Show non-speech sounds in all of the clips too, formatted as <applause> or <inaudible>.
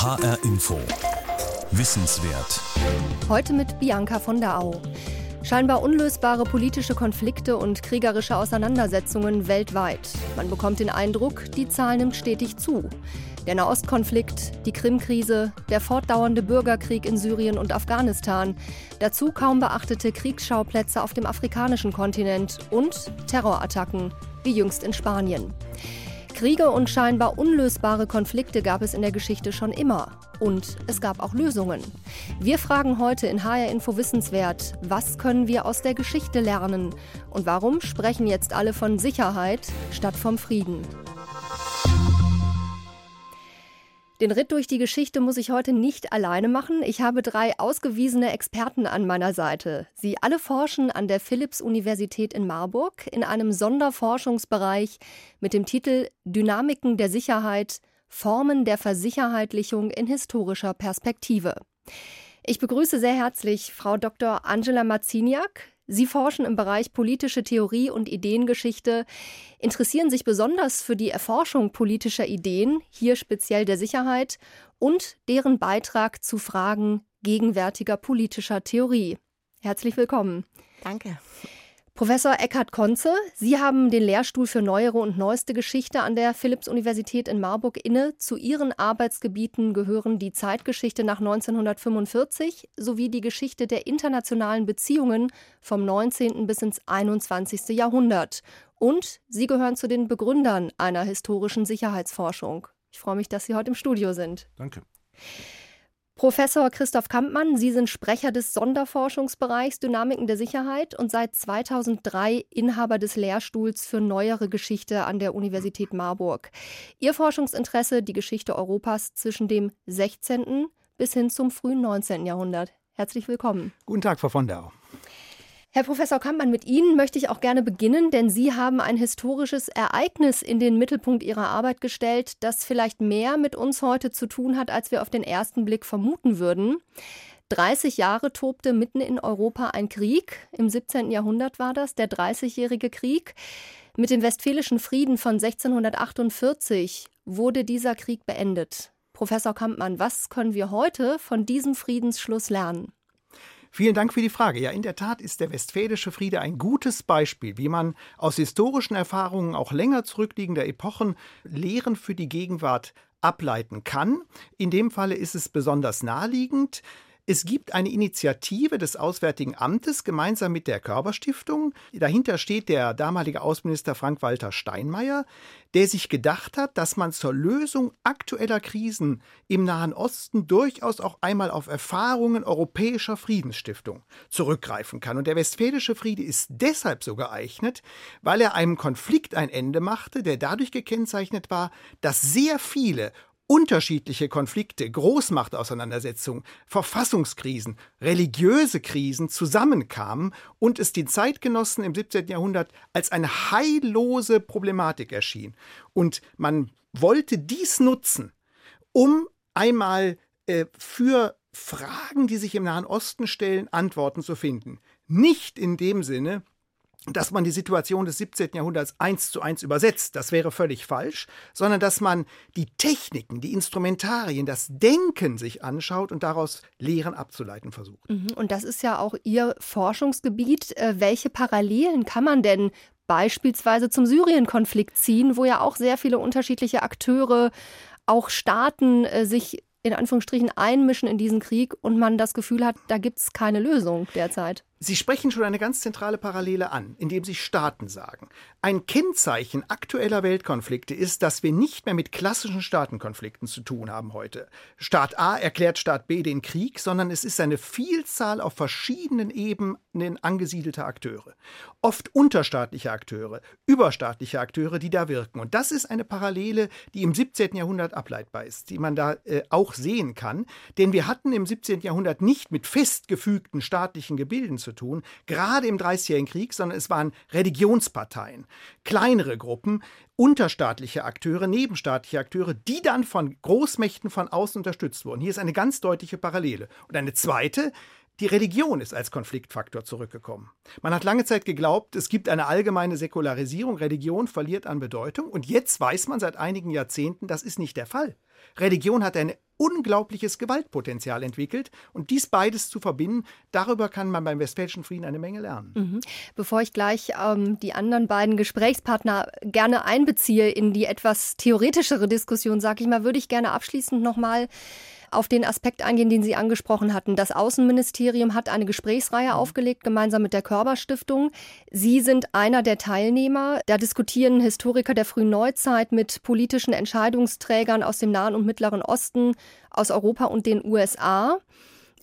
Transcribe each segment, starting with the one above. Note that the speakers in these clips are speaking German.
HR Info. Wissenswert. Heute mit Bianca von der Au. Scheinbar unlösbare politische Konflikte und kriegerische Auseinandersetzungen weltweit. Man bekommt den Eindruck, die Zahl nimmt stetig zu. Der Nahostkonflikt, die Krimkrise, der fortdauernde Bürgerkrieg in Syrien und Afghanistan, dazu kaum beachtete Kriegsschauplätze auf dem afrikanischen Kontinent und Terrorattacken, wie jüngst in Spanien. Kriege und scheinbar unlösbare Konflikte gab es in der Geschichte schon immer. Und es gab auch Lösungen. Wir fragen heute in HR Info Wissenswert, was können wir aus der Geschichte lernen? Und warum sprechen jetzt alle von Sicherheit statt vom Frieden? Den Ritt durch die Geschichte muss ich heute nicht alleine machen. Ich habe drei ausgewiesene Experten an meiner Seite. Sie alle forschen an der Philipps-Universität in Marburg in einem Sonderforschungsbereich mit dem Titel Dynamiken der Sicherheit, Formen der Versicherheitlichung in historischer Perspektive. Ich begrüße sehr herzlich Frau Dr. Angela Marziniak. Sie forschen im Bereich politische Theorie und Ideengeschichte, interessieren sich besonders für die Erforschung politischer Ideen, hier speziell der Sicherheit, und deren Beitrag zu Fragen gegenwärtiger politischer Theorie. Herzlich willkommen. Danke. Professor Eckhard Konze, Sie haben den Lehrstuhl für neuere und neueste Geschichte an der Philipps-Universität in Marburg inne. Zu Ihren Arbeitsgebieten gehören die Zeitgeschichte nach 1945 sowie die Geschichte der internationalen Beziehungen vom 19. bis ins 21. Jahrhundert. Und Sie gehören zu den Begründern einer historischen Sicherheitsforschung. Ich freue mich, dass Sie heute im Studio sind. Danke. Professor Christoph Kampmann, Sie sind Sprecher des Sonderforschungsbereichs Dynamiken der Sicherheit und seit 2003 Inhaber des Lehrstuhls für neuere Geschichte an der Universität Marburg. Ihr Forschungsinteresse die Geschichte Europas zwischen dem 16. bis hin zum frühen 19. Jahrhundert. Herzlich willkommen. Guten Tag, Frau von der Au. Herr Professor Kampmann, mit Ihnen möchte ich auch gerne beginnen, denn Sie haben ein historisches Ereignis in den Mittelpunkt Ihrer Arbeit gestellt, das vielleicht mehr mit uns heute zu tun hat, als wir auf den ersten Blick vermuten würden. 30 Jahre tobte mitten in Europa ein Krieg. Im 17. Jahrhundert war das, der Dreißigjährige Krieg. Mit dem Westfälischen Frieden von 1648 wurde dieser Krieg beendet. Professor Kampmann, was können wir heute von diesem Friedensschluss lernen? Vielen Dank für die Frage. Ja, in der Tat ist der Westfälische Friede ein gutes Beispiel, wie man aus historischen Erfahrungen auch länger zurückliegender Epochen Lehren für die Gegenwart ableiten kann. In dem Falle ist es besonders naheliegend. Es gibt eine Initiative des Auswärtigen Amtes gemeinsam mit der Körperstiftung. Dahinter steht der damalige Außenminister Frank-Walter Steinmeier, der sich gedacht hat, dass man zur Lösung aktueller Krisen im Nahen Osten durchaus auch einmal auf Erfahrungen europäischer Friedensstiftung zurückgreifen kann. Und der Westfälische Friede ist deshalb so geeignet, weil er einem Konflikt ein Ende machte, der dadurch gekennzeichnet war, dass sehr viele unterschiedliche Konflikte, Großmachtauseinandersetzungen, Verfassungskrisen, religiöse Krisen zusammenkamen und es den Zeitgenossen im 17. Jahrhundert als eine heillose Problematik erschien. Und man wollte dies nutzen, um einmal äh, für Fragen, die sich im Nahen Osten stellen, Antworten zu finden. Nicht in dem Sinne, dass man die Situation des 17. Jahrhunderts eins zu eins übersetzt, das wäre völlig falsch, sondern dass man die Techniken, die Instrumentarien, das Denken sich anschaut und daraus Lehren abzuleiten versucht. Mhm, und das ist ja auch Ihr Forschungsgebiet. Äh, welche Parallelen kann man denn beispielsweise zum Syrien-Konflikt ziehen, wo ja auch sehr viele unterschiedliche Akteure, auch Staaten äh, sich in Anführungsstrichen einmischen in diesen Krieg und man das Gefühl hat, da gibt es keine Lösung derzeit. Sie sprechen schon eine ganz zentrale Parallele an, indem Sie Staaten sagen. Ein Kennzeichen aktueller Weltkonflikte ist, dass wir nicht mehr mit klassischen Staatenkonflikten zu tun haben heute. Staat A erklärt Staat B den Krieg, sondern es ist eine Vielzahl auf verschiedenen Ebenen angesiedelter Akteure. Oft unterstaatliche Akteure, überstaatliche Akteure, die da wirken. Und das ist eine Parallele, die im 17. Jahrhundert ableitbar ist, die man da äh, auch sehen kann. Denn wir hatten im 17. Jahrhundert nicht mit festgefügten staatlichen Gebilden zu zu tun, gerade im Dreißigjährigen Krieg, sondern es waren Religionsparteien, kleinere Gruppen, unterstaatliche Akteure, nebenstaatliche Akteure, die dann von Großmächten von außen unterstützt wurden. Hier ist eine ganz deutliche Parallele. Und eine zweite, die Religion ist als Konfliktfaktor zurückgekommen. Man hat lange Zeit geglaubt, es gibt eine allgemeine Säkularisierung, Religion verliert an Bedeutung und jetzt weiß man seit einigen Jahrzehnten, das ist nicht der Fall. Religion hat eine unglaubliches Gewaltpotenzial entwickelt. Und dies beides zu verbinden, darüber kann man beim Westfälischen Frieden eine Menge lernen. Mhm. Bevor ich gleich ähm, die anderen beiden Gesprächspartner gerne einbeziehe in die etwas theoretischere Diskussion, sage ich mal, würde ich gerne abschließend nochmal auf den Aspekt eingehen, den Sie angesprochen hatten. Das Außenministerium hat eine Gesprächsreihe mhm. aufgelegt, gemeinsam mit der Körperstiftung. Sie sind einer der Teilnehmer. Da diskutieren Historiker der frühen Neuzeit mit politischen Entscheidungsträgern aus dem Nahen und Mittleren Osten, aus Europa und den USA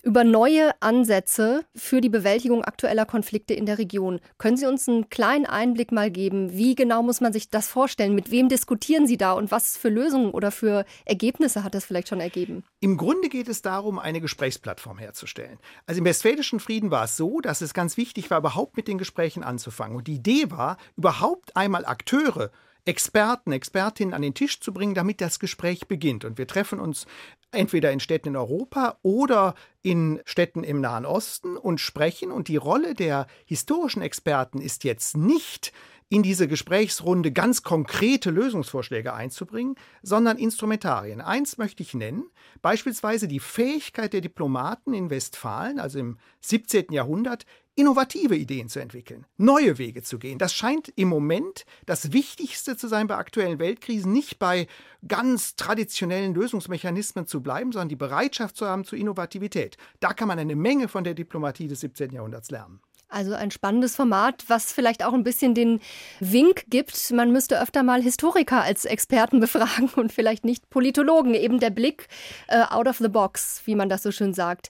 über neue Ansätze für die Bewältigung aktueller Konflikte in der Region. Können Sie uns einen kleinen Einblick mal geben? Wie genau muss man sich das vorstellen? Mit wem diskutieren Sie da und was für Lösungen oder für Ergebnisse hat das vielleicht schon ergeben? Im Grunde geht es darum, eine Gesprächsplattform herzustellen. Also im Westfälischen Frieden war es so, dass es ganz wichtig war, überhaupt mit den Gesprächen anzufangen. Und die Idee war, überhaupt einmal Akteure Experten, Expertinnen an den Tisch zu bringen, damit das Gespräch beginnt. Und wir treffen uns entweder in Städten in Europa oder in Städten im Nahen Osten und sprechen. Und die Rolle der historischen Experten ist jetzt nicht, in diese Gesprächsrunde ganz konkrete Lösungsvorschläge einzubringen, sondern Instrumentarien. Eins möchte ich nennen, beispielsweise die Fähigkeit der Diplomaten in Westfalen, also im 17. Jahrhundert, innovative Ideen zu entwickeln, neue Wege zu gehen. Das scheint im Moment das Wichtigste zu sein bei aktuellen Weltkrisen, nicht bei ganz traditionellen Lösungsmechanismen zu bleiben, sondern die Bereitschaft zu haben zur Innovativität. Da kann man eine Menge von der Diplomatie des 17. Jahrhunderts lernen. Also ein spannendes Format, was vielleicht auch ein bisschen den Wink gibt, man müsste öfter mal Historiker als Experten <laughs> befragen und vielleicht nicht Politologen. Eben der Blick äh, out of the box, wie man das so schön sagt.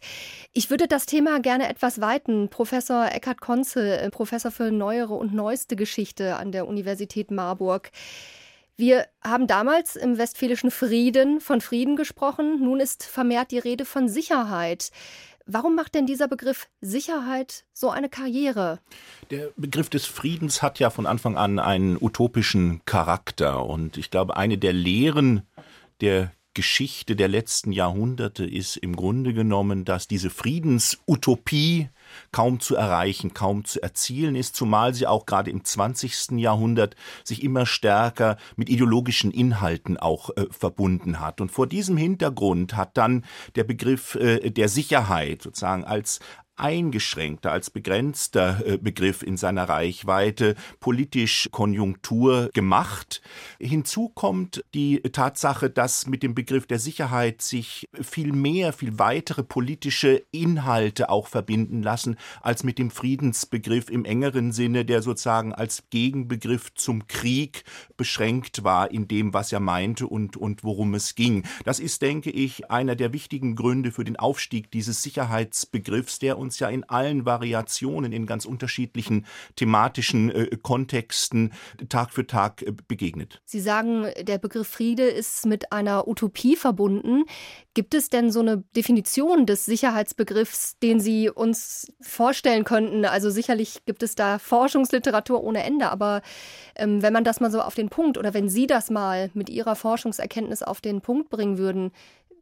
Ich würde das Thema gerne etwas weiten. Professor Eckhard Konzel, äh, Professor für neuere und neueste Geschichte an der Universität Marburg. Wir haben damals im Westfälischen Frieden von Frieden gesprochen. Nun ist vermehrt die Rede von Sicherheit. Warum macht denn dieser Begriff Sicherheit so eine Karriere? Der Begriff des Friedens hat ja von Anfang an einen utopischen Charakter. Und ich glaube, eine der Lehren der Geschichte der letzten Jahrhunderte ist im Grunde genommen, dass diese Friedensutopie kaum zu erreichen, kaum zu erzielen ist, zumal sie auch gerade im 20. Jahrhundert sich immer stärker mit ideologischen Inhalten auch äh, verbunden hat. Und vor diesem Hintergrund hat dann der Begriff äh, der Sicherheit sozusagen als eingeschränkter, als begrenzter äh, Begriff in seiner Reichweite politisch Konjunktur gemacht. Hinzu kommt die Tatsache, dass mit dem Begriff der Sicherheit sich viel mehr, viel weitere politische Inhalte auch verbinden lassen, als mit dem Friedensbegriff im engeren Sinne, der sozusagen als Gegenbegriff zum Krieg beschränkt war in dem, was er meinte und, und worum es ging. Das ist, denke ich, einer der wichtigen Gründe für den Aufstieg dieses Sicherheitsbegriffs, der uns uns ja in allen Variationen, in ganz unterschiedlichen thematischen äh, Kontexten Tag für Tag äh, begegnet. Sie sagen, der Begriff Friede ist mit einer Utopie verbunden. Gibt es denn so eine Definition des Sicherheitsbegriffs, den Sie uns vorstellen könnten? Also sicherlich gibt es da Forschungsliteratur ohne Ende, aber ähm, wenn man das mal so auf den Punkt oder wenn Sie das mal mit Ihrer Forschungserkenntnis auf den Punkt bringen würden,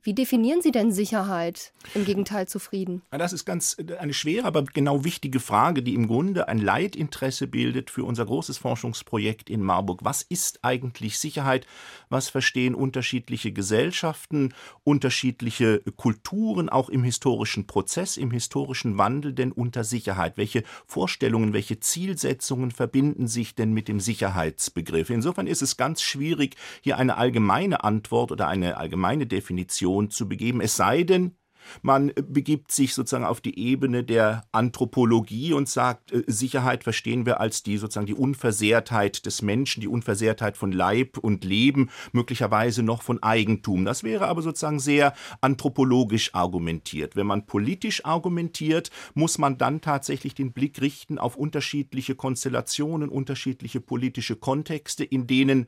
wie definieren Sie denn Sicherheit im Gegenteil zu Frieden? Das ist ganz äh, eine schwere, aber genau wichtige Frage, die im Grunde ein Leitinteresse bildet für unser großes Forschungsprojekt in Marburg. Was ist eigentlich Sicherheit? Was verstehen unterschiedliche Gesellschaften, unterschiedliche Kulturen auch im historischen Prozess, im historischen Wandel denn unter Sicherheit? Welche Vorstellungen, welche Zielsetzungen verbinden sich denn mit dem Sicherheitsbegriff? Insofern ist es ganz schwierig, hier eine allgemeine Antwort oder eine allgemeine Definition Religion zu begeben, es sei denn, man begibt sich sozusagen auf die Ebene der Anthropologie und sagt, äh, Sicherheit verstehen wir als die sozusagen die Unversehrtheit des Menschen, die Unversehrtheit von Leib und Leben, möglicherweise noch von Eigentum. Das wäre aber sozusagen sehr anthropologisch argumentiert. Wenn man politisch argumentiert, muss man dann tatsächlich den Blick richten auf unterschiedliche Konstellationen, unterschiedliche politische Kontexte, in denen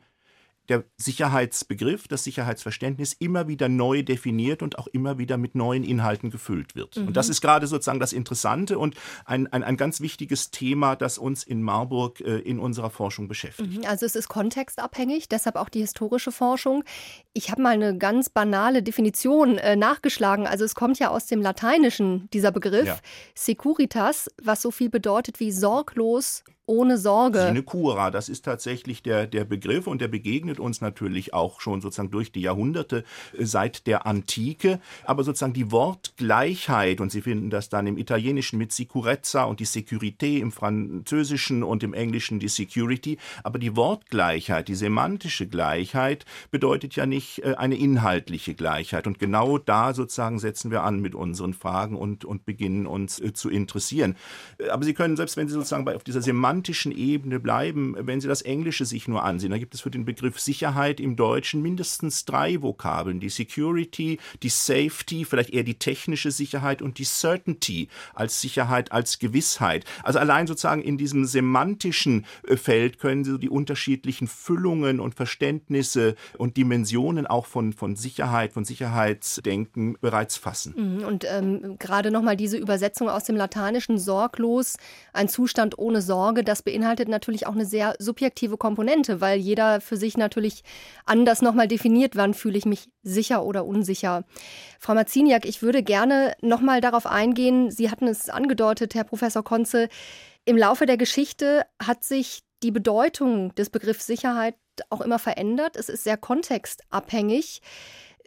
der Sicherheitsbegriff, das Sicherheitsverständnis immer wieder neu definiert und auch immer wieder mit neuen Inhalten gefüllt wird. Mhm. Und das ist gerade sozusagen das Interessante und ein, ein, ein ganz wichtiges Thema, das uns in Marburg äh, in unserer Forschung beschäftigt. Mhm. Also es ist kontextabhängig, deshalb auch die historische Forschung. Ich habe mal eine ganz banale Definition äh, nachgeschlagen. Also es kommt ja aus dem Lateinischen, dieser Begriff, ja. Securitas, was so viel bedeutet wie sorglos ohne Sorge. Sinecura, das ist tatsächlich der, der Begriff und der begegnet begleitet uns natürlich auch schon sozusagen durch die Jahrhunderte äh, seit der Antike. Aber sozusagen die Wortgleichheit, und Sie finden das dann im Italienischen mit Sicurezza und die Securité, im Französischen und im Englischen die Security. Aber die Wortgleichheit, die semantische Gleichheit bedeutet ja nicht äh, eine inhaltliche Gleichheit. Und genau da sozusagen setzen wir an mit unseren Fragen und, und beginnen uns äh, zu interessieren. Aber Sie können, selbst wenn Sie sozusagen auf dieser semantischen Ebene bleiben, wenn Sie das Englische sich nur ansehen, da gibt es für den Begriff Sicherheit im Deutschen mindestens drei Vokabeln. Die Security, die Safety, vielleicht eher die technische Sicherheit und die Certainty als Sicherheit, als Gewissheit. Also allein sozusagen in diesem semantischen äh, Feld können Sie die unterschiedlichen Füllungen und Verständnisse und Dimensionen auch von, von Sicherheit, von Sicherheitsdenken bereits fassen. Mhm, und ähm, gerade nochmal diese Übersetzung aus dem Lateinischen sorglos, ein Zustand ohne Sorge, das beinhaltet natürlich auch eine sehr subjektive Komponente, weil jeder für sich natürlich anders nochmal definiert, wann fühle ich mich sicher oder unsicher. Frau Marziniak, ich würde gerne nochmal darauf eingehen, Sie hatten es angedeutet, Herr Professor Konze, im Laufe der Geschichte hat sich die Bedeutung des Begriffs Sicherheit auch immer verändert. Es ist sehr kontextabhängig.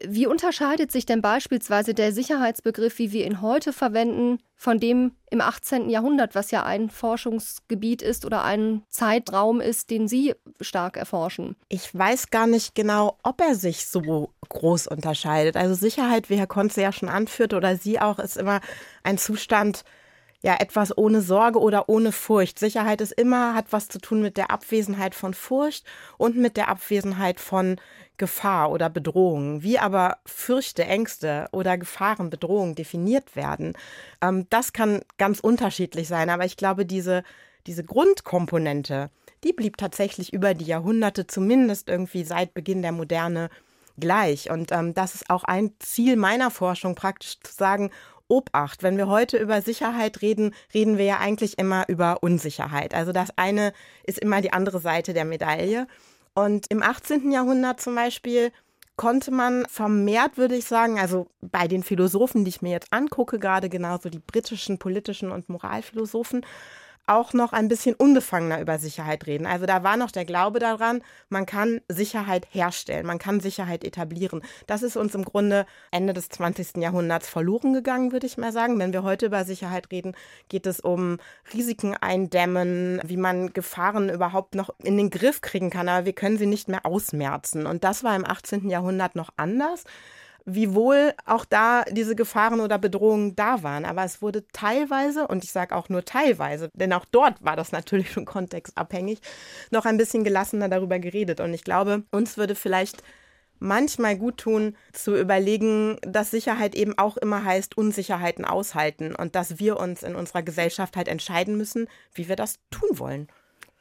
Wie unterscheidet sich denn beispielsweise der Sicherheitsbegriff, wie wir ihn heute verwenden, von dem im 18. Jahrhundert, was ja ein Forschungsgebiet ist oder ein Zeitraum ist, den Sie stark erforschen? Ich weiß gar nicht genau, ob er sich so groß unterscheidet. Also Sicherheit, wie Herr Konze ja schon anführt oder Sie auch, ist immer ein Zustand, ja, etwas ohne Sorge oder ohne Furcht. Sicherheit ist immer, hat was zu tun mit der Abwesenheit von Furcht und mit der Abwesenheit von Gefahr oder Bedrohung. Wie aber Fürchte, Ängste oder Gefahren, Bedrohungen definiert werden, ähm, das kann ganz unterschiedlich sein. Aber ich glaube, diese, diese Grundkomponente, die blieb tatsächlich über die Jahrhunderte, zumindest irgendwie seit Beginn der Moderne, gleich. Und ähm, das ist auch ein Ziel meiner Forschung, praktisch zu sagen, Obacht. Wenn wir heute über Sicherheit reden, reden wir ja eigentlich immer über Unsicherheit. Also das eine ist immer die andere Seite der Medaille. Und im 18. Jahrhundert zum Beispiel konnte man vermehrt, würde ich sagen, also bei den Philosophen, die ich mir jetzt angucke, gerade genauso die britischen politischen und Moralphilosophen, auch noch ein bisschen unbefangener über Sicherheit reden. Also da war noch der Glaube daran, man kann Sicherheit herstellen, man kann Sicherheit etablieren. Das ist uns im Grunde Ende des 20. Jahrhunderts verloren gegangen, würde ich mal sagen. Wenn wir heute über Sicherheit reden, geht es um Risiken eindämmen, wie man Gefahren überhaupt noch in den Griff kriegen kann, aber wir können sie nicht mehr ausmerzen. Und das war im 18. Jahrhundert noch anders wiewohl auch da diese Gefahren oder Bedrohungen da waren. Aber es wurde teilweise, und ich sage auch nur teilweise, denn auch dort war das <laughs> natürlich schon kontextabhängig, noch ein bisschen gelassener darüber geredet. Und ich glaube, uns würde vielleicht manchmal gut tun, zu überlegen, dass Sicherheit eben auch immer heißt, Unsicherheiten aushalten und dass wir uns in unserer Gesellschaft halt entscheiden müssen, wie wir das tun wollen.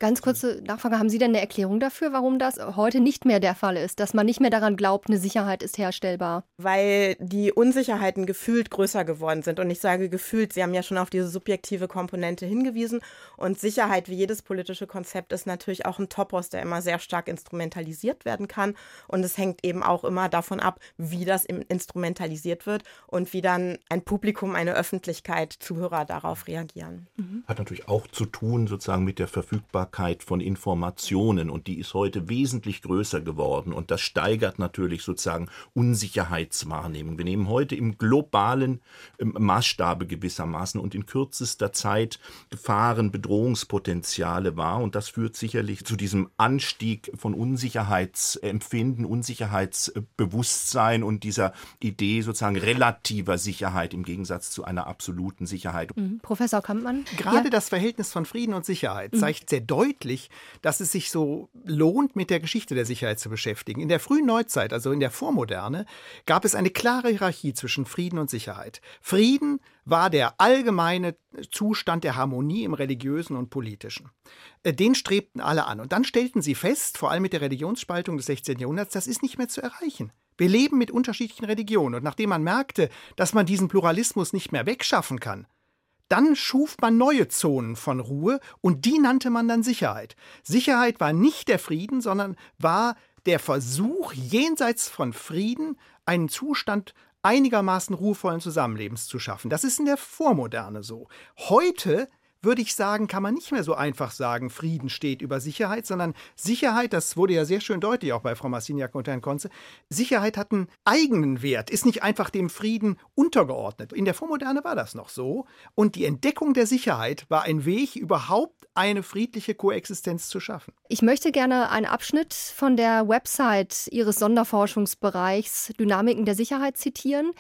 Ganz kurze Nachfrage, haben Sie denn eine Erklärung dafür, warum das heute nicht mehr der Fall ist, dass man nicht mehr daran glaubt, eine Sicherheit ist herstellbar? Weil die Unsicherheiten gefühlt größer geworden sind. Und ich sage gefühlt, Sie haben ja schon auf diese subjektive Komponente hingewiesen. Und Sicherheit, wie jedes politische Konzept, ist natürlich auch ein Topos, der immer sehr stark instrumentalisiert werden kann. Und es hängt eben auch immer davon ab, wie das instrumentalisiert wird und wie dann ein Publikum, eine Öffentlichkeit, Zuhörer darauf reagieren. Mhm. Hat natürlich auch zu tun sozusagen mit der Verfügbarkeit Verfügbarkeit von Informationen und die ist heute wesentlich größer geworden und das steigert natürlich sozusagen Unsicherheitswahrnehmung. Wir nehmen heute im globalen ähm, Maßstabe gewissermaßen und in kürzester Zeit Gefahren, Bedrohungspotenziale wahr und das führt sicherlich zu diesem Anstieg von Unsicherheitsempfinden, Unsicherheitsbewusstsein und dieser Idee sozusagen relativer Sicherheit im Gegensatz zu einer absoluten Sicherheit. Mhm. Professor Kampmann? Gerade ja. das Verhältnis von Frieden und Sicherheit mhm. zeigt sehr deutlich, deutlich, dass es sich so lohnt, mit der Geschichte der Sicherheit zu beschäftigen. In der frühen Neuzeit, also in der Vormoderne, gab es eine klare Hierarchie zwischen Frieden und Sicherheit. Frieden war der allgemeine Zustand der Harmonie im religiösen und politischen. Äh, den strebten alle an. Und dann stellten sie fest, vor allem mit der Religionsspaltung des 16. Jahrhunderts, das ist nicht mehr zu erreichen. Wir leben mit unterschiedlichen Religionen. Und nachdem man merkte, dass man diesen Pluralismus nicht mehr wegschaffen kann, dann schuf man neue Zonen von Ruhe und die nannte man dann Sicherheit. Sicherheit war nicht der Frieden, sondern war der Versuch, jenseits von Frieden einen Zustand einigermaßen ruhevollen Zusammenlebens zu schaffen. Das ist in der Vormoderne so. Heute würde ich sagen, kann man nicht mehr so einfach sagen, Frieden steht über Sicherheit, sondern Sicherheit, das wurde ja sehr schön deutlich auch bei Frau Marciniak und Herrn Konze, Sicherheit hat einen eigenen Wert, ist nicht einfach dem Frieden untergeordnet. In der Vormoderne war das noch so. Und die Entdeckung der Sicherheit war ein Weg, überhaupt eine friedliche Koexistenz zu schaffen. Ich möchte gerne einen Abschnitt von der Website Ihres Sonderforschungsbereichs Dynamiken der Sicherheit zitieren.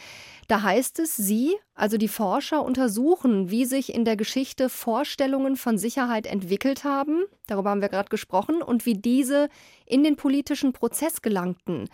Da heißt es, Sie, also die Forscher, untersuchen, wie sich in der Geschichte Vorstellungen von Sicherheit entwickelt haben, darüber haben wir gerade gesprochen, und wie diese in den politischen Prozess gelangten.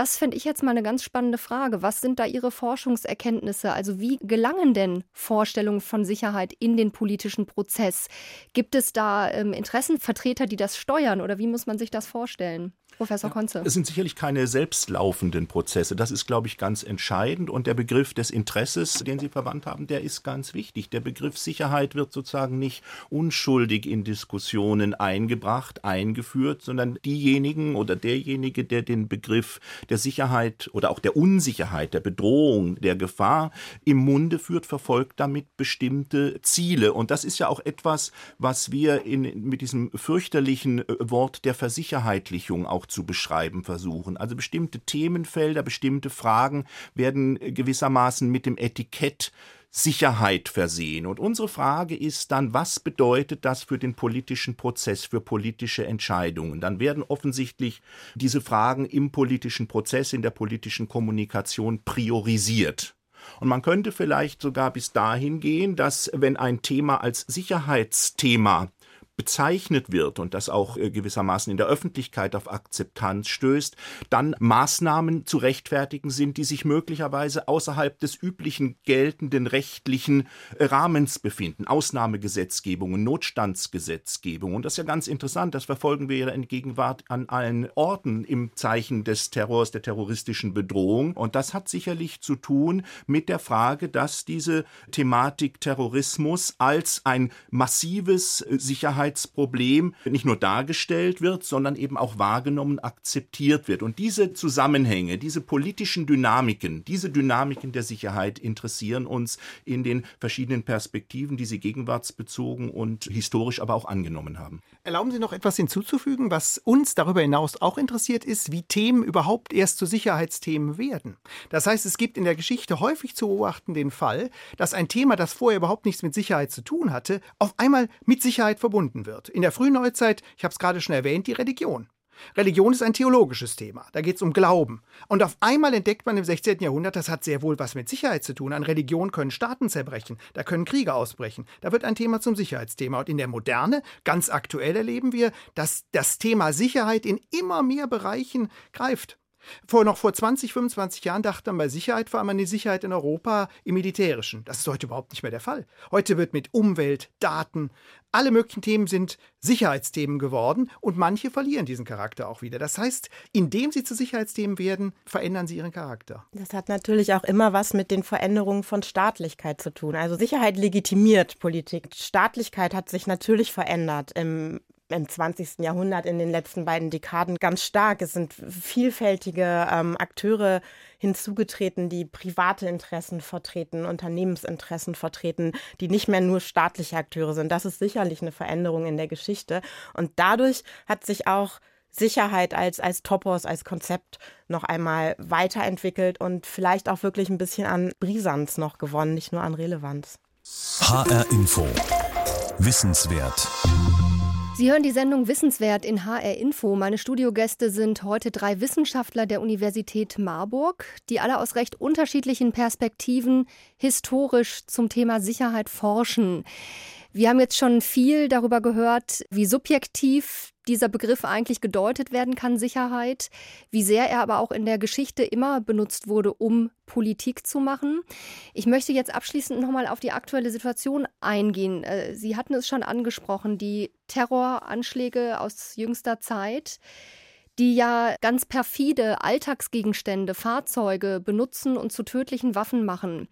Das finde ich jetzt mal eine ganz spannende Frage. Was sind da Ihre Forschungserkenntnisse? Also wie gelangen denn Vorstellungen von Sicherheit in den politischen Prozess? Gibt es da ähm, Interessenvertreter, die das steuern oder wie muss man sich das vorstellen? Professor Konze. Es sind sicherlich keine selbstlaufenden Prozesse. Das ist, glaube ich, ganz entscheidend. Und der Begriff des Interesses, den Sie verwandt haben, der ist ganz wichtig. Der Begriff Sicherheit wird sozusagen nicht unschuldig in Diskussionen eingebracht, eingeführt, sondern diejenigen oder derjenige, der den Begriff der Sicherheit oder auch der Unsicherheit, der Bedrohung, der Gefahr im Munde führt, verfolgt damit bestimmte Ziele. Und das ist ja auch etwas, was wir in, mit diesem fürchterlichen äh, Wort der Versicherheitlichung auch zu beschreiben versuchen. Also bestimmte Themenfelder, bestimmte Fragen werden gewissermaßen mit dem Etikett Sicherheit versehen. Und unsere Frage ist dann, was bedeutet das für den politischen Prozess, für politische Entscheidungen? Dann werden offensichtlich diese Fragen im politischen Prozess, in der politischen Kommunikation priorisiert. Und man könnte vielleicht sogar bis dahin gehen, dass wenn ein Thema als Sicherheitsthema bezeichnet wird und das auch äh, gewissermaßen in der Öffentlichkeit auf Akzeptanz stößt, dann Maßnahmen zu rechtfertigen sind, die sich möglicherweise außerhalb des üblichen geltenden rechtlichen äh, Rahmens befinden. Ausnahmegesetzgebungen, Notstandsgesetzgebung. Und das ist ja ganz interessant, das verfolgen wir ja in Gegenwart an allen Orten im Zeichen des Terrors, der terroristischen Bedrohung. Und das hat sicherlich zu tun mit der Frage, dass diese Thematik Terrorismus als ein massives äh, Sicherheits Sicherheitsproblem nicht nur dargestellt wird, sondern eben auch wahrgenommen, akzeptiert wird. Und diese Zusammenhänge, diese politischen Dynamiken, diese Dynamiken der Sicherheit interessieren uns in den verschiedenen Perspektiven, die sie gegenwartsbezogen und historisch aber auch angenommen haben. Erlauben Sie noch etwas hinzuzufügen, was uns darüber hinaus auch interessiert ist, wie Themen überhaupt erst zu Sicherheitsthemen werden. Das heißt, es gibt in der Geschichte häufig zu beobachten den Fall, dass ein Thema, das vorher überhaupt nichts mit Sicherheit zu tun hatte, auf einmal mit Sicherheit verbunden wird. In der frühen Neuzeit, ich habe es gerade schon erwähnt, die Religion. Religion ist ein theologisches Thema. Da geht es um Glauben. Und auf einmal entdeckt man im 16. Jahrhundert, das hat sehr wohl was mit Sicherheit zu tun. An Religion können Staaten zerbrechen, da können Kriege ausbrechen. Da wird ein Thema zum Sicherheitsthema. Und in der Moderne, ganz aktuell erleben wir, dass das Thema Sicherheit in immer mehr Bereichen greift. Vor noch vor 20, 25 Jahren dachte man bei Sicherheit vor allem an die Sicherheit in Europa im Militärischen. Das ist heute überhaupt nicht mehr der Fall. Heute wird mit Umwelt, Daten, alle möglichen Themen sind Sicherheitsthemen geworden und manche verlieren diesen Charakter auch wieder. Das heißt, indem sie zu Sicherheitsthemen werden, verändern sie ihren Charakter. Das hat natürlich auch immer was mit den Veränderungen von Staatlichkeit zu tun. Also Sicherheit legitimiert Politik. Staatlichkeit hat sich natürlich verändert im im 20. Jahrhundert, in den letzten beiden Dekaden ganz stark. Es sind vielfältige ähm, Akteure hinzugetreten, die private Interessen vertreten, Unternehmensinteressen vertreten, die nicht mehr nur staatliche Akteure sind. Das ist sicherlich eine Veränderung in der Geschichte. Und dadurch hat sich auch Sicherheit als, als Topos, als Konzept noch einmal weiterentwickelt und vielleicht auch wirklich ein bisschen an Brisanz noch gewonnen, nicht nur an Relevanz. HR Info. Wissenswert. Sie hören die Sendung Wissenswert in HR Info. Meine Studiogäste sind heute drei Wissenschaftler der Universität Marburg, die alle aus recht unterschiedlichen Perspektiven historisch zum Thema Sicherheit forschen. Wir haben jetzt schon viel darüber gehört, wie subjektiv dieser Begriff eigentlich gedeutet werden kann, Sicherheit, wie sehr er aber auch in der Geschichte immer benutzt wurde, um Politik zu machen. Ich möchte jetzt abschließend nochmal auf die aktuelle Situation eingehen. Äh, Sie hatten es schon angesprochen, die Terroranschläge aus jüngster Zeit die ja ganz perfide Alltagsgegenstände, Fahrzeuge benutzen und zu tödlichen Waffen machen.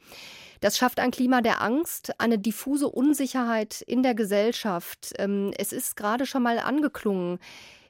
Das schafft ein Klima der Angst, eine diffuse Unsicherheit in der Gesellschaft. Ähm, es ist gerade schon mal angeklungen.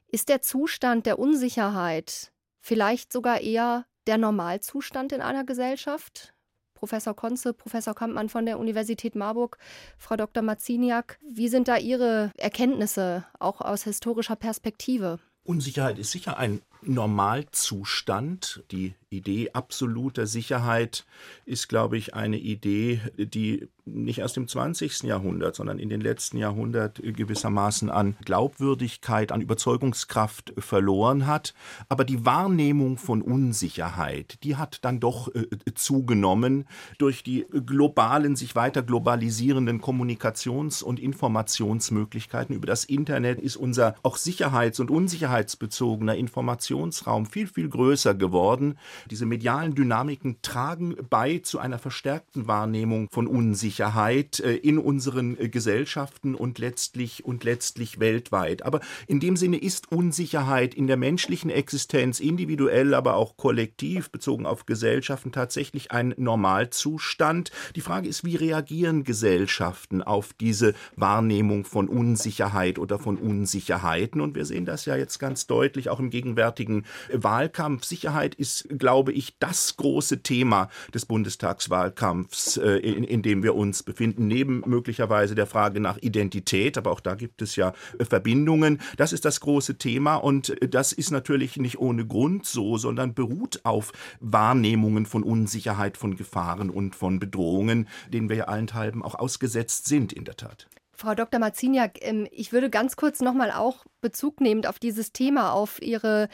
Ist der Zustand der Unsicherheit vielleicht sogar eher der Normalzustand in einer Gesellschaft? Professor Konze, Professor Kampmann von der Universität Marburg, Frau Dr. Maziniak. Wie sind da Ihre Erkenntnisse, auch aus historischer Perspektive? Unsicherheit ist sicher ein Normalzustand. Die Idee absoluter Sicherheit ist, glaube ich, eine Idee, die nicht erst im 20. Jahrhundert, sondern in den letzten Jahrhundert gewissermaßen an Glaubwürdigkeit, an Überzeugungskraft verloren hat. Aber die Wahrnehmung von Unsicherheit, die hat dann doch äh, zugenommen durch die globalen, sich weiter globalisierenden Kommunikations- und Informationsmöglichkeiten. Über das Internet ist unser auch sicherheits- und unsicherheitsbezogener Informationsraum viel, viel größer geworden. Diese medialen Dynamiken tragen bei zu einer verstärkten Wahrnehmung von Unsicherheit äh, in unseren äh, Gesellschaften und letztlich und letztlich weltweit. Aber in dem Sinne ist Unsicherheit in der menschlichen Existenz individuell, aber auch kollektiv bezogen auf Gesellschaften tatsächlich ein Normalzustand. Die Frage ist, wie reagieren Gesellschaften auf diese Wahrnehmung von Unsicherheit oder von Unsicherheiten? Und wir sehen das ja jetzt ganz deutlich auch im gegenwärtigen Wahlkampf. Sicherheit ist, glaube ich, das große Thema des Bundestagswahlkampfs, äh, in, in dem wir uns befinden, neben möglicherweise der Frage nach Identität, aber auch da gibt es ja äh, Verbindungen. Das ist das große Thema und äh, das ist natürlich nicht ohne Grund so, sondern beruht auf Wahrnehmungen von Unsicherheit, von Gefahren und von Bedrohungen, denen wir ja allenthalben auch ausgesetzt sind, in der Tat. Frau Dr. Marziniak, ähm, ich würde ganz kurz nochmal auch Bezug nehmend auf dieses Thema, auf Ihre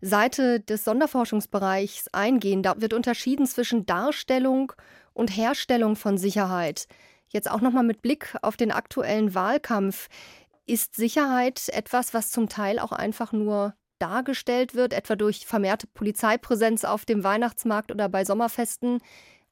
Seite des Sonderforschungsbereichs eingehen. Da wird unterschieden zwischen Darstellung Herstellung von Sicherheit. Jetzt auch nochmal mit Blick auf den aktuellen Wahlkampf. Ist Sicherheit etwas, was zum Teil auch einfach nur dargestellt wird, etwa durch vermehrte Polizeipräsenz auf dem Weihnachtsmarkt oder bei Sommerfesten,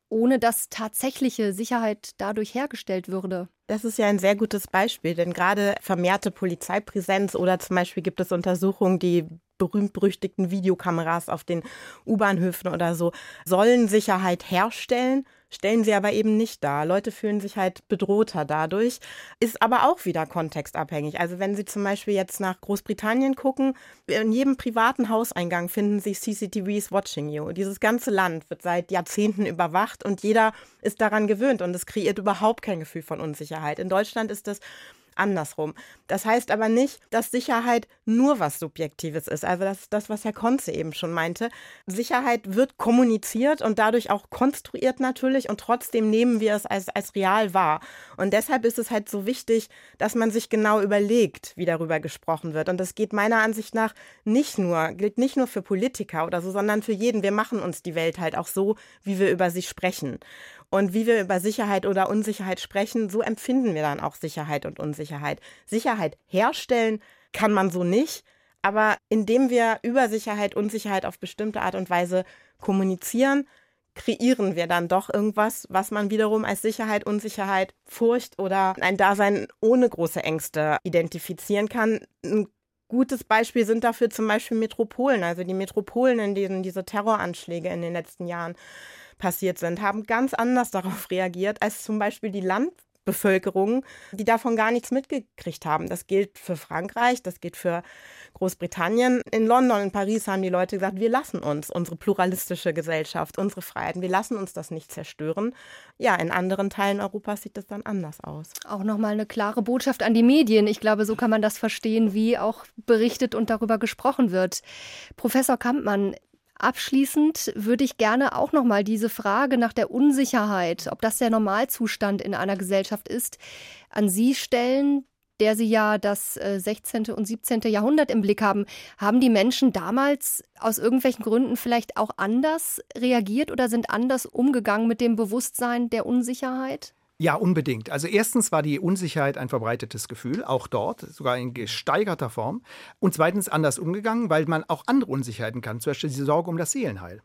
ohne dass tatsächliche Sicherheit dadurch hergestellt würde? Das ist ja ein sehr gutes Beispiel, denn gerade vermehrte Polizeipräsenz oder zum Beispiel gibt es Untersuchungen, die berühmt-berüchtigten Videokameras auf den U-Bahnhöfen oder so sollen Sicherheit herstellen, stellen sie aber eben nicht dar. Leute fühlen sich halt bedrohter dadurch, ist aber auch wieder kontextabhängig. Also wenn Sie zum Beispiel jetzt nach Großbritannien gucken, in jedem privaten Hauseingang finden Sie CCTVs watching you. Dieses ganze Land wird seit Jahrzehnten überwacht und jeder ist daran gewöhnt und es kreiert überhaupt kein Gefühl von Unsicherheit. In Deutschland ist das andersrum. Das heißt aber nicht, dass Sicherheit nur was Subjektives ist. Also das ist das, was Herr Konze eben schon meinte. Sicherheit wird kommuniziert und dadurch auch konstruiert natürlich und trotzdem nehmen wir es als, als real wahr. Und deshalb ist es halt so wichtig, dass man sich genau überlegt, wie darüber gesprochen wird. Und das geht meiner Ansicht nach nicht nur, gilt nicht nur für Politiker oder so, sondern für jeden. Wir machen uns die Welt halt auch so, wie wir über sie sprechen. Und wie wir über Sicherheit oder Unsicherheit sprechen, so empfinden wir dann auch Sicherheit und Unsicherheit. Sicherheit herstellen kann man so nicht, aber indem wir über Sicherheit, Unsicherheit auf bestimmte Art und Weise kommunizieren, kreieren wir dann doch irgendwas, was man wiederum als Sicherheit, Unsicherheit, Furcht oder ein Dasein ohne große Ängste identifizieren kann. Ein gutes Beispiel sind dafür zum Beispiel Metropolen, also die Metropolen, in denen diese Terroranschläge in den letzten Jahren passiert sind, haben ganz anders <laughs> darauf reagiert als zum Beispiel die Landbevölkerung, die davon gar nichts mitgekriegt haben. Das gilt für Frankreich, das gilt für Großbritannien. In London, in Paris haben die Leute gesagt, wir lassen uns unsere pluralistische Gesellschaft, unsere Freiheiten, wir lassen uns das nicht zerstören. Ja, in anderen Teilen Europas sieht das dann anders aus. Auch nochmal eine klare Botschaft an die Medien. Ich glaube, so kann man das verstehen, wie auch berichtet und darüber gesprochen wird. Professor Kampmann, Abschließend würde ich gerne auch noch mal diese Frage nach der Unsicherheit, ob das der Normalzustand in einer Gesellschaft ist, an Sie stellen, der Sie ja das 16. Äh, und 17. Jahrhundert im Blick haben. Haben die Menschen damals aus irgendwelchen Gründen vielleicht auch anders reagiert oder sind anders umgegangen mit dem Bewusstsein der Unsicherheit? Ja, unbedingt. Also erstens war die Unsicherheit ein verbreitetes Gefühl, auch dort, sogar in gesteigerter Form. Und zweitens anders umgegangen, weil man auch andere Unsicherheiten kann, zum Beispiel die Sorge um das Seelenheil.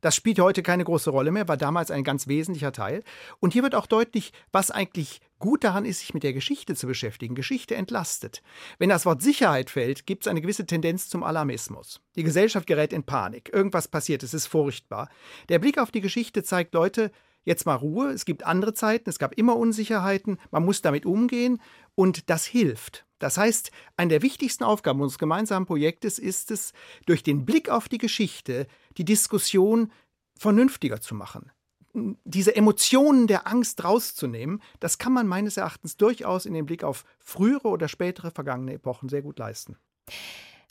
Das spielt heute keine große Rolle mehr, war damals ein ganz wesentlicher Teil. Und hier wird auch deutlich, was eigentlich gut daran ist, sich mit der Geschichte zu beschäftigen. Geschichte entlastet. Wenn das Wort Sicherheit fällt, gibt es eine gewisse Tendenz zum Alarmismus. Die Gesellschaft gerät in Panik. Irgendwas passiert, es ist furchtbar. Der Blick auf die Geschichte zeigt Leute, jetzt mal Ruhe, es gibt andere Zeiten, es gab immer Unsicherheiten, man muss damit umgehen und das hilft. Das heißt, eine der wichtigsten Aufgaben unseres gemeinsamen Projektes ist es, durch den Blick auf die Geschichte die Diskussion vernünftiger zu machen. diese Emotionen der Angst rauszunehmen, das kann man meines Erachtens durchaus in den Blick auf frühere oder spätere vergangene Epochen sehr gut leisten.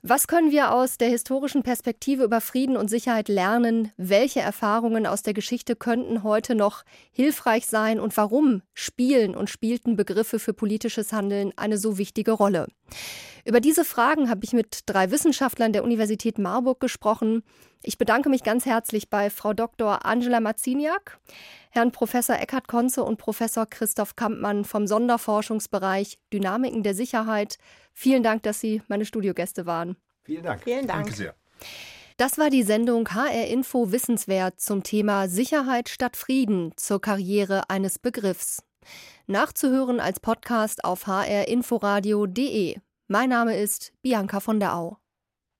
Was können wir aus der historischen Perspektive über Frieden und Sicherheit lernen? Welche Erfahrungen aus der Geschichte könnten heute noch hilfreich sein und warum spielen und spielten Begriffe für politisches Handeln eine so wichtige Rolle? Über diese Fragen habe ich mit drei Wissenschaftlern der Universität Marburg gesprochen. Ich bedanke mich ganz herzlich bei Frau Dr. Angela Maziniak, Herrn Professor Eckhard Konze und Professor Christoph Kampmann vom Sonderforschungsbereich Dynamiken der Sicherheit Vielen Dank, dass Sie meine Studiogäste waren. Vielen Dank. Vielen Dank. Danke sehr. Das war die Sendung HR Info Wissenswert zum Thema Sicherheit statt Frieden zur Karriere eines Begriffs. Nachzuhören als Podcast auf hrinforadio.de. Mein Name ist Bianca von der Au.